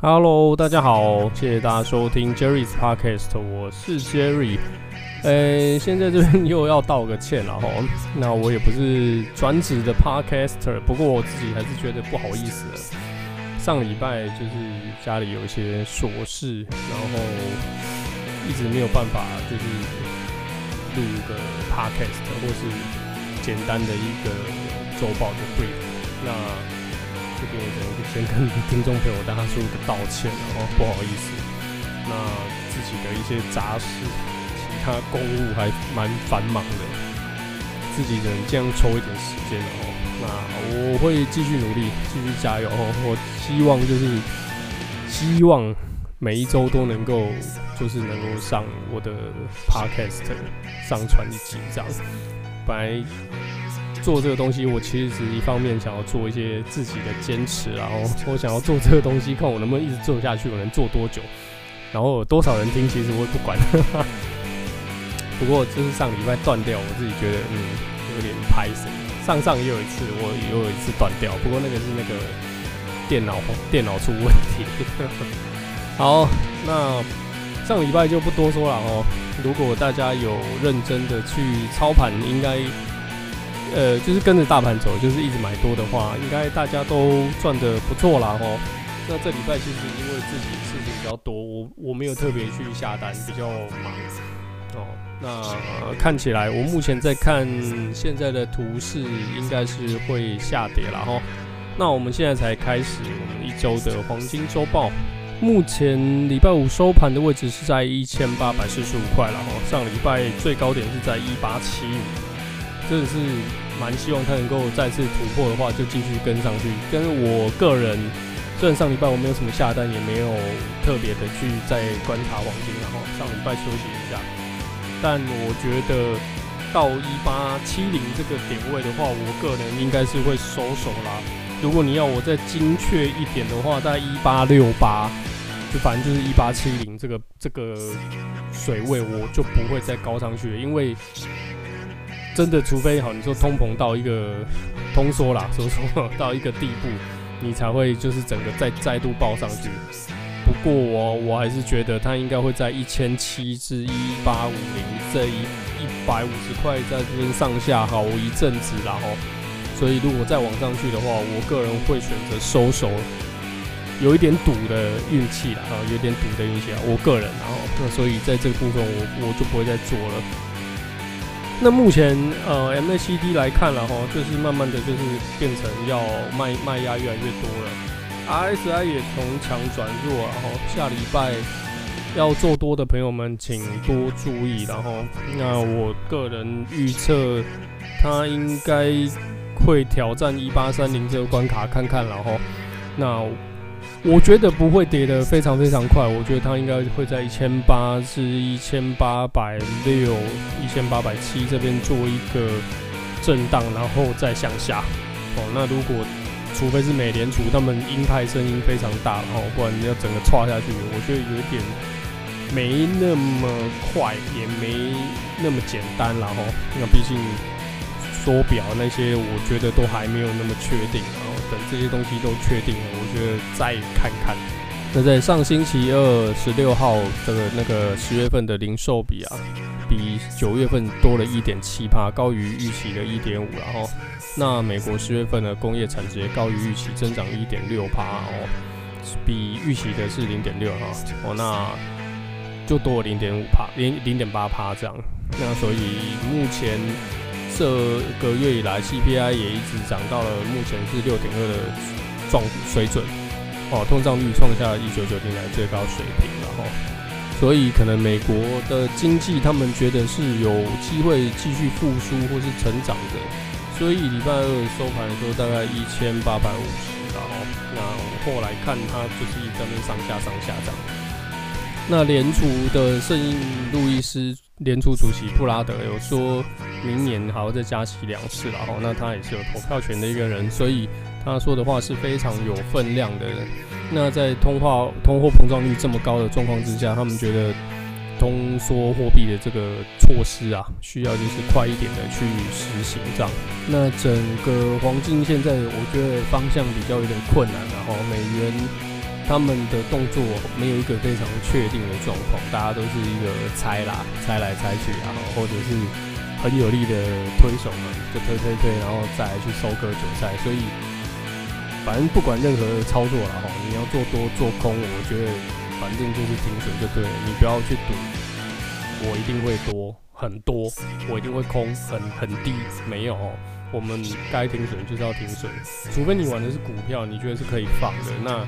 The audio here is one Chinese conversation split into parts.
Hello，大家好，谢谢大家收听 Jerry's Podcast，我是 Jerry。呃、欸，现在这边又要道个歉了哈。那我也不是专职的 Podcaster，不过我自己还是觉得不好意思了。上礼拜就是家里有一些琐事，然后一直没有办法就是录个 Podcast 或是简单的一个周报的 brief。那这边也先跟听众朋友大家说个道歉，然后不好意思，那自己的一些杂事、其他公务还蛮繁忙的，自己人这样抽一点时间哦。那我会继续努力，继续加油哦。我希望就是希望每一周都能够就是能够上我的 podcast 上传一集这样，本来。做这个东西，我其实是一方面想要做一些自己的坚持，然后我想要做这个东西，看我能不能一直做下去，我能做多久，然后有多少人听，其实我也不管。不过就是上礼拜断掉，我自己觉得嗯有点拍死。上上也有一次，我也有一次断掉，不过那个是那个电脑电脑出问题。好，那上礼拜就不多说了哦。如果大家有认真的去操盘，应该。呃，就是跟着大盘走，就是一直买多的话，应该大家都赚得不错啦齁。那这礼拜其实因为自己事情比较多，我我没有特别去下单，比较忙哦。那、看起来我目前在看现在的图势，应该是会下跌了齁。那我们现在才开始我们一周的黄金周报，目前礼拜五收盘的位置是在一千八百四十五块了齁。上礼拜最高点是在一八七五。真的是蛮希望他能够再次突破的话，就继续跟上去。跟我个人，虽然上礼拜我没有什么下单，也没有特别的去再观察黄金，然后上礼拜休息一下。但我觉得到一八七零这个点位的话，我个人应该是会收手啦。如果你要我再精确一点的话，在一八六八，就反正就是一八七零这个这个水位，我就不会再高上去了，因为。真的，除非好，你说通膨到一个通缩啦，说说到一个地步，你才会就是整个再再度爆上去。不过我我还是觉得它应该会在一千七至一八五零这一一百五十块在这边上下好一阵子，然后，所以如果再往上去的话，我个人会选择收手，有一点赌的运气啦，有点赌的运气啊，我个人，然后那所以在这个部分我我就不会再做了。那目前呃 MACD 来看了哈，就是慢慢的就是变成要卖卖压越来越多了，RSI 也从强转弱，然后下礼拜要做多的朋友们请多注意，然后那我个人预测它应该会挑战一八三零这个关卡看看，然后那。我觉得不会跌得非常非常快，我觉得它应该会在一千八至一千八百六、一千八百七这边做一个震荡，然后再向下。哦，那如果除非是美联储他们鹰派声音非常大，然后不然你要整个垮下去，我觉得有点没那么快，也没那么简单，然后那毕竟缩表那些，我觉得都还没有那么确定。等这些东西都确定了，我觉得再看看。那在上星期二十六号这个那个十月份的零售比啊，比九月份多了一点七趴，高于预期的一点五。然后，那美国十月份的工业产值也高于预期，增长一点六趴哦，比预期的是零点六哈哦，那就多了零点五趴，零零点八趴这样。那所以目前。这个月以来，CPI 也一直涨到了目前是六点二的状水准，哦，通胀率创下一九九零来最高水平了哈，所以可能美国的经济他们觉得是有机会继续复苏或是成长的，所以礼拜二收盘的时候大概一千八百五十，然后那后来看它就是一直在那上下上下涨。那联储的圣婴路易斯联储主席布拉德有说。明年还要再加息两次了哈，那他也是有投票权的一个人，所以他说的话是非常有分量的。那在通货通货膨胀率这么高的状况之下，他们觉得通缩货币的这个措施啊，需要就是快一点的去实行这样。那整个黄金现在我觉得方向比较有点困难，然后美元他们的动作没有一个非常确定的状况，大家都是一个猜啦，猜来猜去啊，或者是很有力的推手们就推推推，然后再去收割韭菜。所以，反正不管任何操作啦，哈，你要做多做空，我觉得反正就是停损就对了，你不要去赌，我一定会多很多，我一定会空很很低，没有。我们该停损就是要停损，除非你玩的是股票，你觉得是可以放的。那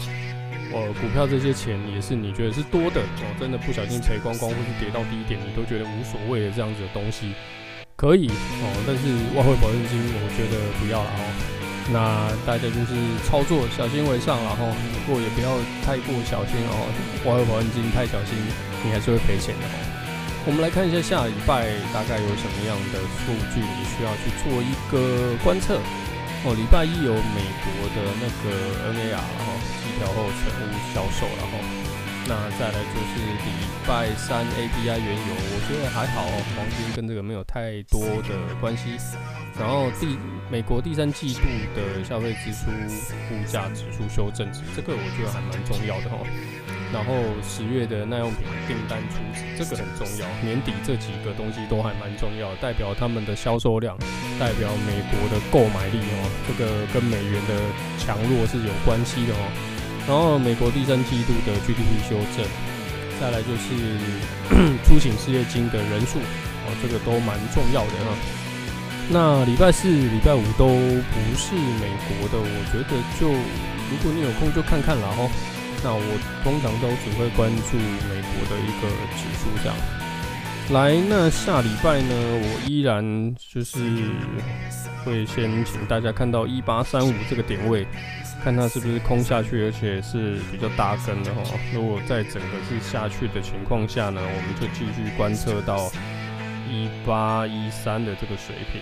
呃，股票这些钱也是你觉得是多的哦，真的不小心赔光光，或是跌到低点，你都觉得无所谓的这样子的东西，可以哦。但是外汇保证金，我觉得不要了哦。那大家就是操作小心为上，然后不过也不要太过小心哦。外汇保证金太小心，你还是会赔钱的哦。我们来看一下下礼拜大概有什么样的数据，你需要去做一个观测哦。礼拜一有美国的那个 NAR 然后季调后存物销售，然后那再来就是礼拜三 API 原油，我觉得还好，黄金跟这个没有太多的关系。然后第美国第三季度的消费支出物价指数修正值，这个我觉得还蛮重要的哦。然后十月的耐用品订单初值，这个很重要。年底这几个东西都还蛮重要，代表他们的销售量，代表美国的购买力哦。这个跟美元的强弱是有关系的哦。然后美国第三季度的 GDP 修正，再来就是 初请失业金的人数哦，这个都蛮重要的哈。那礼拜四、礼拜五都不是美国的，我觉得就如果你有空就看看了哈。那我通常都只会关注美国的一个指数这样。来，那下礼拜呢，我依然就是会先请大家看到一八三五这个点位，看它是不是空下去，而且是比较大根的哈。如果在整个是下去的情况下呢，我们就继续观测到一八一三的这个水平。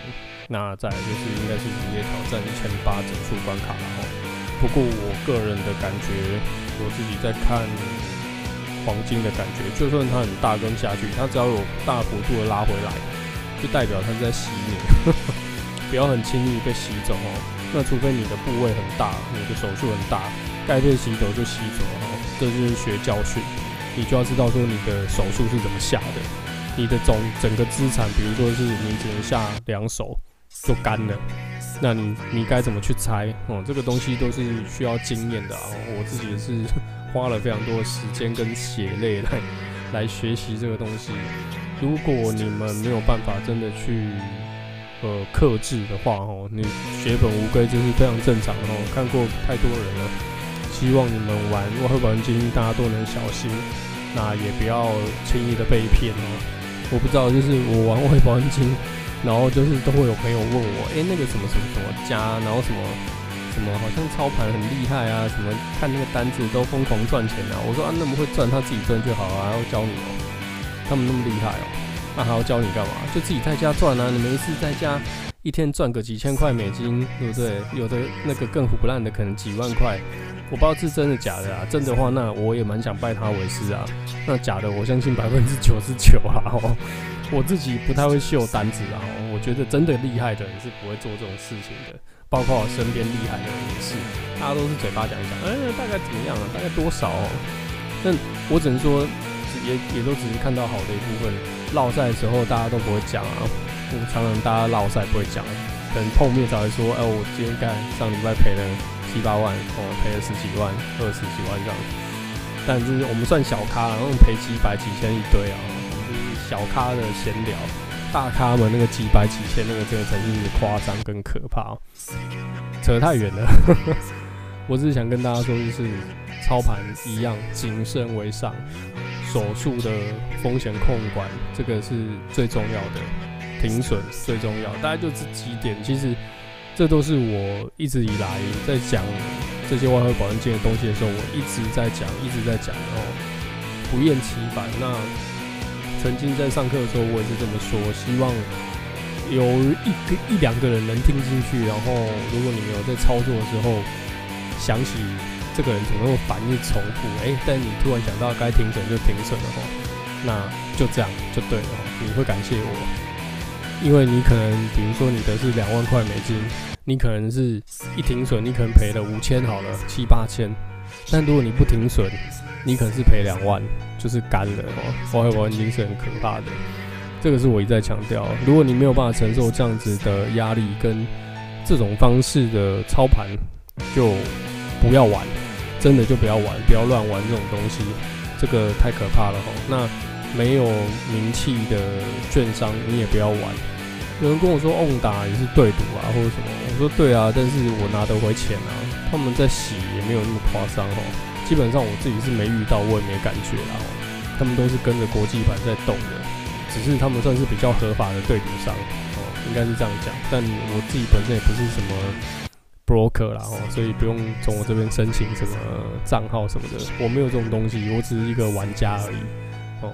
那再就是应该是直接挑战一千八整数关卡了哈。不过我个人的感觉，我自己在看黄金的感觉，就算它很大根下去，它只要有大幅度的拉回来，就代表它是在洗你，不要很轻易被洗走哦。那除非你的部位很大，你的手数很大，该被洗走就洗走。这就是学教训，你就要知道说你的手数是怎么下的，你的总整个资产，比如说是你只能下两手就干了。那你你该怎么去猜哦？这个东西都是需要经验的啊！我自己是 花了非常多时间跟血泪来来学习这个东西。如果你们没有办法真的去呃克制的话哦，你血本无归这是非常正常的哦。看过太多人了，希望你们玩外汇保证金大家都能小心，那也不要轻易的被骗哦。我不知道，就是我玩外汇保证金。然后就是都会有朋友问我，哎，那个什么什么什么家，然后什么什么好像操盘很厉害啊，什么看那个单子都疯狂赚钱啊。我说啊，那么会赚，他自己赚就好啊，还要教你哦。他们那么厉害哦，那还要教你干嘛？就自己在家赚啊，你没事在家一天赚个几千块美金，对不对？有的那个更唬烂的，可能几万块。我不知道是真的假的啊，真的话那我也蛮想拜他为师啊。那假的，我相信百分之九十九啊。我自己不太会秀单子啊，我觉得真的厉害的人是不会做这种事情的，包括我身边厉害的人也是，大家都是嘴巴讲讲，哎、欸，大概怎么样啊？大概多少、喔？但我只能说，也也都只是看到好的一部分。落赛的时候大家都不会讲啊，常常大家落赛不会讲，等碰面才会说，哎、我今天干上礼拜赔了七八万，哦，赔了十几万、二十几万这样。但是我们算小咖，然后赔几百几千一堆啊。就是小咖的闲聊，大咖们那个几百几千那个真的才是夸张跟可怕，扯太远了。我只是想跟大家说，就是操盘一样，谨慎为上，手术的风险控管这个是最重要的，停损最重要。大概就这几点，其实这都是我一直以来在讲这些外汇保证金的东西的时候，我一直在讲，一直在讲哦，不厌其烦。那曾经在上课的时候，我也是这么说，希望有一个一两个人能听进去。然后，如果你没有在操作的时候想起这个人怎么那么反应重复，哎，但你突然想到该停损就停损了哈，那就这样就对了，你会感谢我，因为你可能比如说你的是两万块美金，你可能是一停损，你可能赔了五千好了，七八千，但如果你不停损，你可能是赔两万，就是干了哦。外汇保险金是很可怕的，这个是我一再强调。如果你没有办法承受这样子的压力跟这种方式的操盘，就不要玩，真的就不要玩，不要乱玩这种东西，这个太可怕了哦。那没有名气的券商，你也不要玩。有人跟我说，翁达也是对赌啊，或者什么？我说对啊，但是我拿得回钱啊。他们在洗也没有那么夸张哦。基本上我自己是没遇到，我也没感觉啦。他们都是跟着国际版在动的，只是他们算是比较合法的对赌商哦，应该是这样讲。但我自己本身也不是什么 broker 啦哦，所以不用从我这边申请什么账号什么的，我没有这种东西，我只是一个玩家而已哦。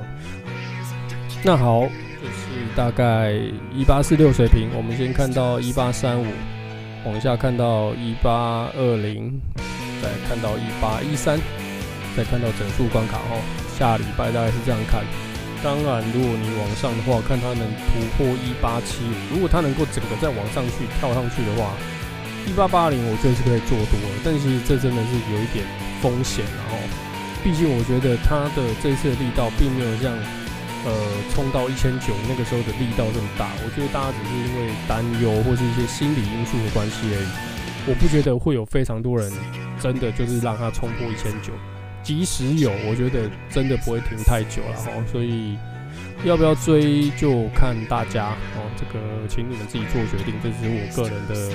那好，就是大概一八四六水平，我们先看到一八三五，往下看到一八二零。再看到一八一三，再看到整数关卡哦。下礼拜大概是这样看。当然，如果你往上的话，看它能突破一八七五。如果它能够整个再往上去跳上去的话，一八八零我觉得是可以做多的。但是这真的是有一点风险，然后毕竟我觉得他的这次的力道并没有像呃冲到一千九那个时候的力道这么大。我觉得大家只是因为担忧或是一些心理因素的关系而已。我不觉得会有非常多人。真的就是让他冲破一千九，即使有，我觉得真的不会停太久了哈。所以要不要追就看大家哦，这个请你们自己做决定，这只是我个人的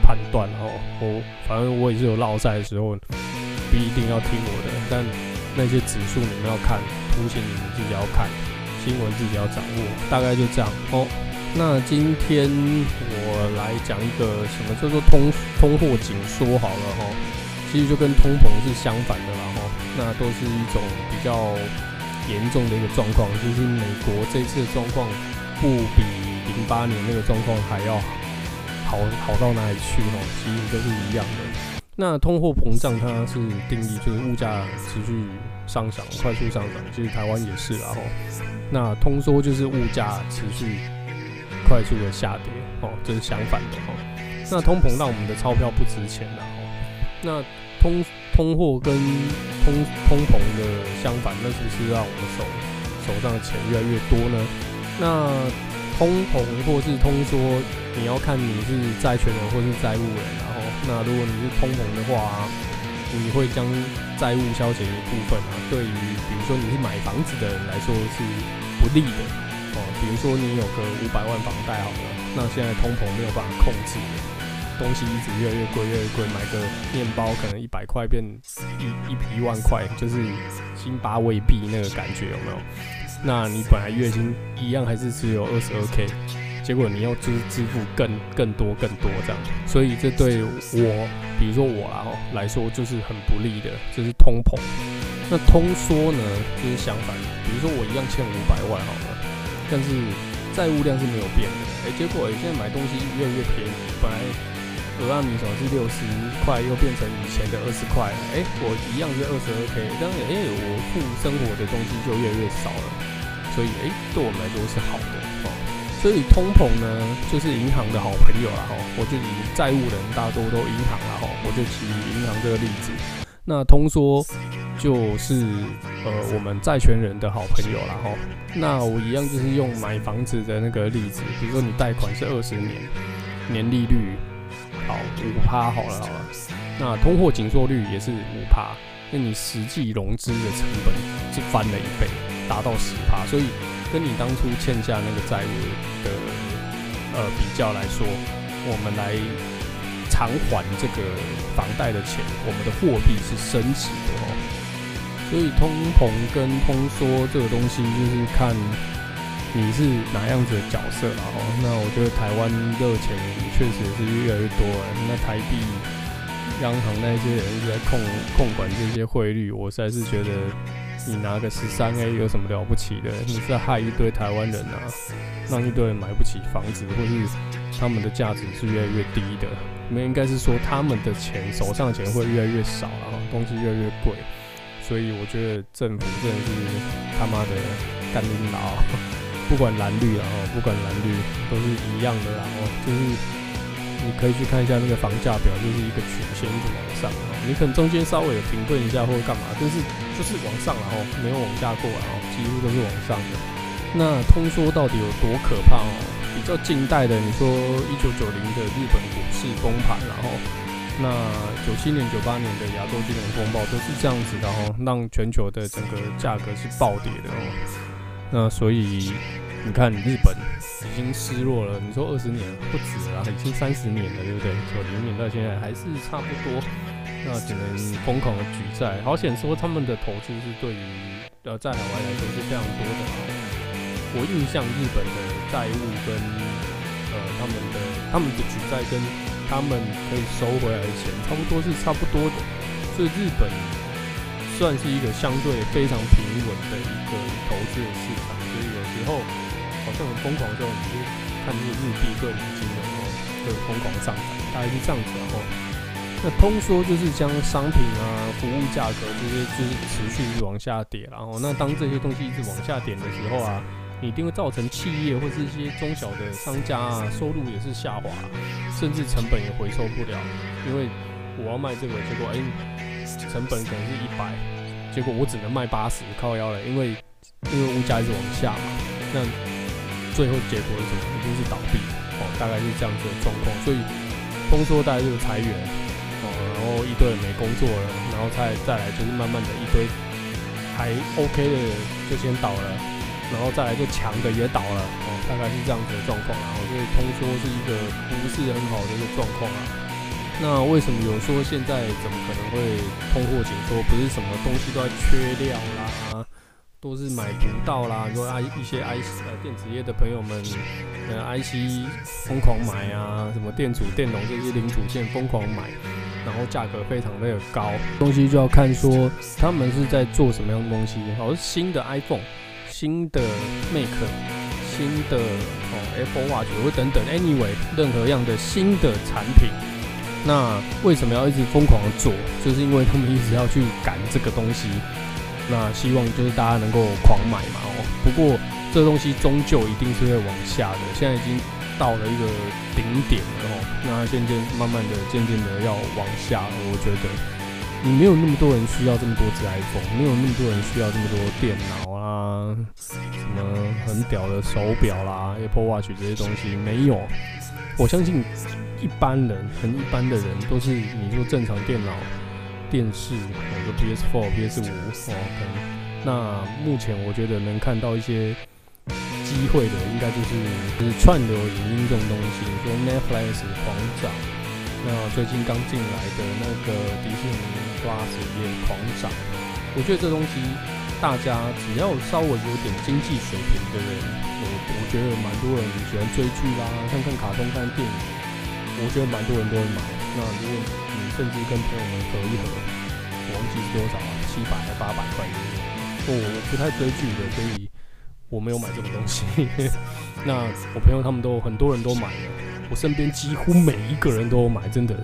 判断哦。我反正我也是有落赛的时候，不一定要听我的，但那些指数你们要看，图形你们自己要看，新闻自己要掌握，大概就这样哦。那今天我来讲一个什么叫做通通货紧缩好了哈。其实就跟通膨是相反的啦，哈，那都是一种比较严重的一个状况。就是美国这次的状况不比零八年那个状况还要好好到哪里去，哈，其实都是一样的。那通货膨胀它是定义就是物价持续上涨，快速上涨，其实台湾也是啦，吼。那通缩就是物价持续快速的下跌，哦，这是相反的，哈。那通膨让我们的钞票不值钱了。那通通货跟通通膨的相反，那是不是让我们手手上的钱越来越多呢？那通膨或是通缩，你要看你是债权人或是债务人。那如果你是通膨的话，你会将债务消减一部分啊。对于比如说你是买房子的人来说是不利的哦。比如说你有个五百万房贷好了，那现在通膨没有办法控制。东西一直越来越贵，越来越贵。买个面包可能一百块变一一一万块，就是辛巴威币那个感觉有没有？那你本来月薪一样还是只有二十二 k，结果你要支支付更更多更多这样，所以这对我，比如说我啊来说就是很不利的，就是通膨。那通缩呢，就是相反，比如说我一样欠五百万好了，但是债务量是没有变的，哎、结果现在买东西越来越便宜，本来。俄阿米索是六十块，又变成以前的二十块了。哎、我一样是二十二 K，当然，哎、我付生活的东西就越来越少了。所以，哎、对我们来说是好的哦。所以通膨呢，就是银行的好朋友了哈。我就以债务人大多都银行了哈，我就举银行这个例子。那通缩就是呃我们债权人的好朋友了哈。那我一样就是用买房子的那个例子，比如说你贷款是二十年，年利率。好，五趴好了好了，那通货紧缩率也是五趴，那你实际融资的成本是翻了一倍，达到十趴，所以跟你当初欠下那个债务的呃比较来说，我们来偿还这个房贷的钱，我们的货币是升值的哦，所以通膨跟通缩这个东西就是看。你是哪样子的角色了哈？那我觉得台湾热钱确实是越来越多了。那台币央行那些人一直在控控管这些汇率，我实在是觉得你拿个十三 A 有什么了不起的？你是在害一堆台湾人啊，让一堆人买不起房子，或是他们的价值是越来越低的。那应该是说他们的钱手上的钱会越来越少然后，东西越来越贵。所以我觉得政府真的是他妈的干领导。不管蓝绿，啊不管蓝绿都是一样的，然后就是你可以去看一下那个房价表，就是一个曲线一直往上，你可能中间稍微有停顿一下或者干嘛，但是就是往上，然后没有往下过，然后几乎都是往上的。那通缩到底有多可怕哦？比较近代的，你说一九九零的日本股市崩盘，然后那九七年、九八年的亚洲金融风暴都是这样子的哦，让全球的整个价格是暴跌的哦。那所以。你看，日本已经失落了。你说二十年不止了，已经三十年了，对不对？九零年到现在还是差不多，那只能疯狂的举债。好险说他们的投资是对于呃在海外来说是非常多的啊。我印象日本的债务跟呃他们的他们的举债跟他们可以收回来的钱差不多是差不多的，所以日本算是一个相对非常平稳的一个投资的市场。所以有时候。像很疯狂的时候，你就看那个日币对美金的哦，会疯狂上涨，大概是这样子哦。那通缩就是将商品啊、服务价格这些就是持续往下跌，然后那当这些东西一直往下跌的时候啊，一定会造成企业或是一些中小的商家啊，收入也是下滑，甚至成本也回收不了，因为我要卖这个，结果哎、成本可能是一百，结果我只能卖八十，靠腰了，因为因为物价一直往下嘛，那。最后结果是什么？一定是倒闭哦，大概是这样子的状况。所以通缩大概就是裁员哦，然后一堆人没工作了，然后再再来就是慢慢的一堆还 OK 的就先倒了，然后再来就强的也倒了哦，大概是这样子的状况。然后所以通缩是一个不是很好的一个状况啊。那为什么有说现在怎么可能会通货紧缩？不是什么东西都在缺料啦？都是买不到啦，说啊一些 IC 呃电子业的朋友们，呃 IC 疯狂买啊，什么电阻、电容这些零组件疯狂买，然后价格非常的高，东西就要看说他们是在做什么样的东西，好像新的 iPhone、新的 Mac、新的哦 Apple Watch 或等等，anyway 任何样的新的产品，那为什么要一直疯狂的做？就是因为他们一直要去赶这个东西。那希望就是大家能够狂买嘛哦，不过这东西终究一定是会往下的，现在已经到了一个顶点了哦。那渐渐慢慢的、渐渐的要往下了，我觉得你没有那么多人需要这么多只 iPhone，没有那么多人需要这么多电脑啊，什么很屌的手表啦、Apple Watch 这些东西没有。我相信一般人，很一般的人都是你说正常电脑。电视，比如说 PS4、PS5 哦，可能那目前我觉得能看到一些机会的，应该就是就是串流影音这种东西，说 Netflix 狂涨，那最近刚进来的那个迪士尼 Plus 也狂涨。我觉得这东西大家只要稍微有点经济水平的人，我我觉得蛮多人喜欢追剧啦，看看卡通、看电影，我觉得蛮多人都会买。那如果甚至跟朋友们合一合，我忘记是多少啊，七百还八百块。我我不太追剧的，所以我没有买这种东西。那我朋友他们都很多人都买了，我身边几乎每一个人都买，真的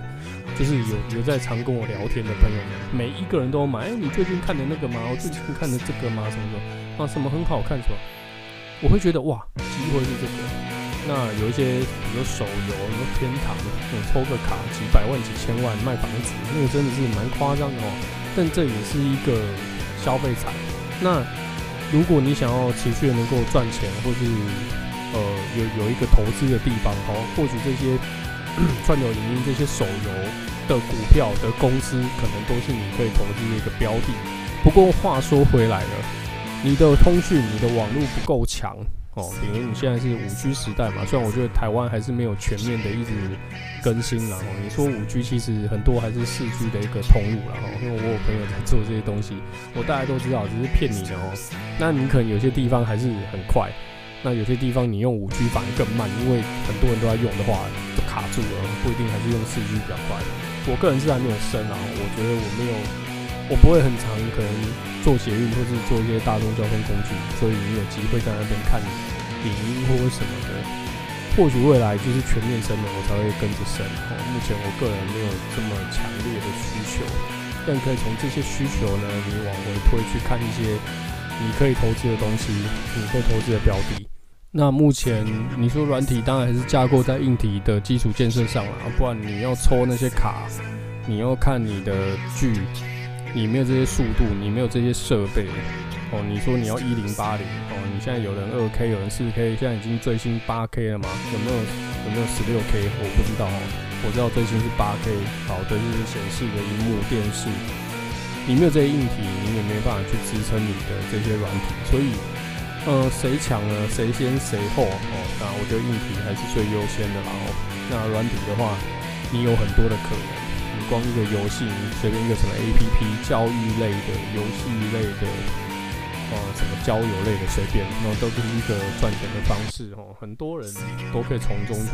就是有有在常跟我聊天的朋友们，每一个人都买。哎、你最近看的那个吗？我最近看的这个吗？什么什么啊？什么很好看是吧？我会觉得哇，机会是这个。那有一些，比如手游，什么天堂，那种抽个卡几百万、几千万卖房子，那个真的是蛮夸张的哦。但这也是一个消费财。那如果你想要持续能够赚钱，或是呃有有一个投资的地方，哦，或许这些 串流影音、这些手游的股票的公司，可能都是你可以投资的一个标的。不过话说回来了，你的通讯、你的网络不够强。哦，比如你现在是五 G 时代嘛，虽然我觉得台湾还是没有全面的一直更新啦。哦，你说五 G 其实很多还是四 G 的一个通路啦。哦，因为我有朋友在做这些东西，我大家都知道，只是骗你的哦。那你可能有些地方还是很快，那有些地方你用五 G 反而更慢，因为很多人都在用的话就卡住了，不一定还是用四 G 比较快。我个人是还没有升啊，我觉得我没有，我不会很常可能。做捷运或是做一些大众交通工具，所以你有机会在那边看影音或什么的，或许未来就是全面升了，我才会跟着升。哦，目前我个人没有这么强烈的需求，但可以从这些需求呢，你往回推去看一些你可以投资的东西，你可以投资的标的。那目前你说软体，当然还是架构在硬体的基础建设上了，不然你要抽那些卡，你要看你的剧，你没有这些速度，你没有这些设备。哦，你说你要一零八零哦，你现在有人二 K，有人四 K，现在已经最新八 K 了吗？有没有有没有十六 K？我不知道哦，我知道最新是八 K，好的就是显示的荧幕电视，你没有这些硬体，你也没办法去支撑你的这些软体，所以呃，谁强呢？谁先谁后哦？那我觉得硬体还是最优先的啦哦。那软体的话，你有很多的可能，光一个游戏，随便一个什么 APP，教育类的、游戏类的。哦，什么交友类的随便，那都是一个赚钱的方式哦。很多人都可以从中去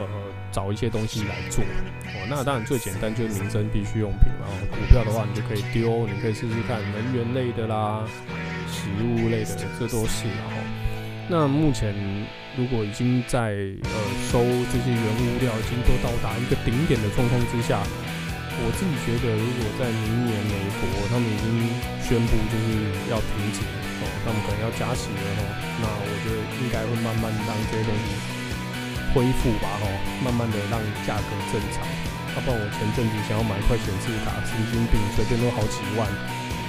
呃找一些东西来做哦。那当然最简单就是民生必需用品，然后股票的话你就可以丢，你可以试试看能源类的啦、食物类的，这都是然后。那目前如果已经在呃收这些原物料已经都到达一个顶点的状况之下。我自己觉得，如果在明年美国他们已经宣布就是要停止哦，他们可能要加息了哦，那我觉得应该会慢慢让这些东西恢复吧哈，慢慢的让价格正常。要不然我前阵子想要买一块显示卡，神经病，随便都好几万，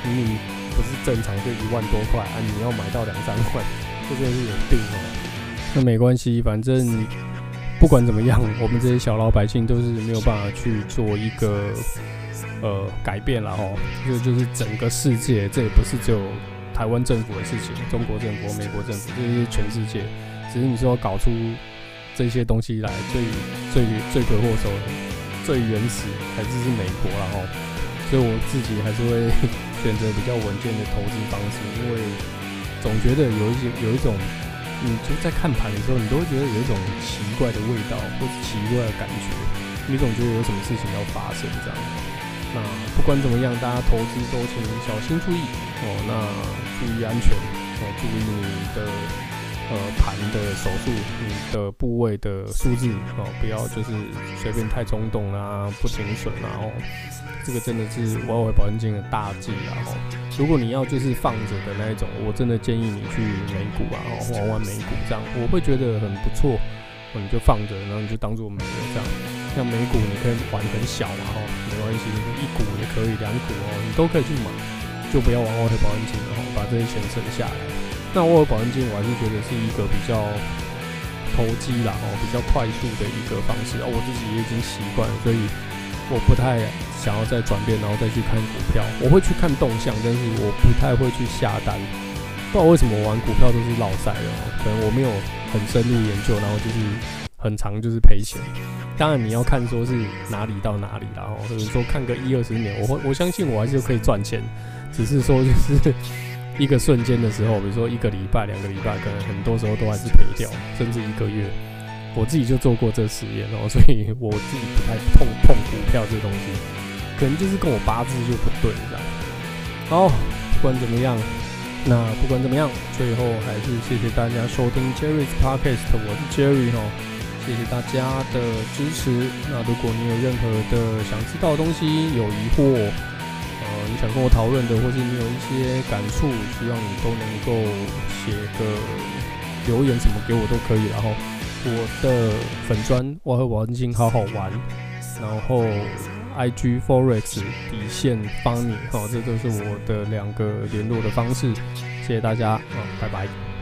明明不是正常就一万多块啊，你要买到两三块，这真的是有病哦。那没关系，反正。不管怎么样，我们这些小老百姓都是没有办法去做一个呃改变了哦。这就是整个世界，这也不是只有台湾政府的事情，中国政府、美国政府，这是全世界。只是你说搞出这些东西来，最最罪魁祸首、最原始还是是美国了哦。所以我自己还是会选择比较稳健的投资方式，因为总觉得有一些有一种。你就在看盘的时候，你都会觉得有一种奇怪的味道，或者奇怪的感觉，你总觉得有什么事情要发生这样。那不管怎么样，大家投资都请小心注意哦。那注意安全哦，注意你的呃盘的手速，你的部位的数字哦，不要就是随便太冲动啊，不停损啊哦。这个真的是外汇保证金的大忌啊！哈，如果你要就是放着的那一种，我真的建议你去美股啊，然后玩玩美股这样，我会觉得很不错。哦你就放着，然后你就当做没了这样。像美股你可以玩很小嘛，哈，没关系，一股也可以，两股哦，你都可以去买，就不要玩外汇保证金了哈，把这些钱省下来。那外汇保证金我还是觉得是一个比较投机啦，哦，比较快速的一个方式啊，我自己也已经习惯了，所以。我不太想要再转变，然后再去看股票。我会去看动向，但是我不太会去下单。不知道为什么我玩股票都是老赛的，可能我没有很深入研究，然后就是很长就是赔钱。当然你要看说是哪里到哪里，然后或者说看个一二十年，我会我相信我还是可以赚钱，只是说就是一个瞬间的时候，比如说一个礼拜、两个礼拜，可能很多时候都还是赔掉，甚至一个月。我自己就做过这实验哦，所以我自己不太碰碰股票这东西，可能就是跟我八字就不对这样。好，不管怎么样，那不管怎么样，最后还是谢谢大家收听 Jerry's Podcast，我是 Jerry 哦，谢谢大家的支持。那如果你有任何的想知道的东西，有疑惑，呃，你想跟我讨论的，或是你有一些感触，希望你都能够写个留言什么给我都可以，然后。我的粉砖我和王晶好好玩，然后 IG Forex 底线帮你，哦，这都是我的两个联络的方式，谢谢大家，嗯，拜拜。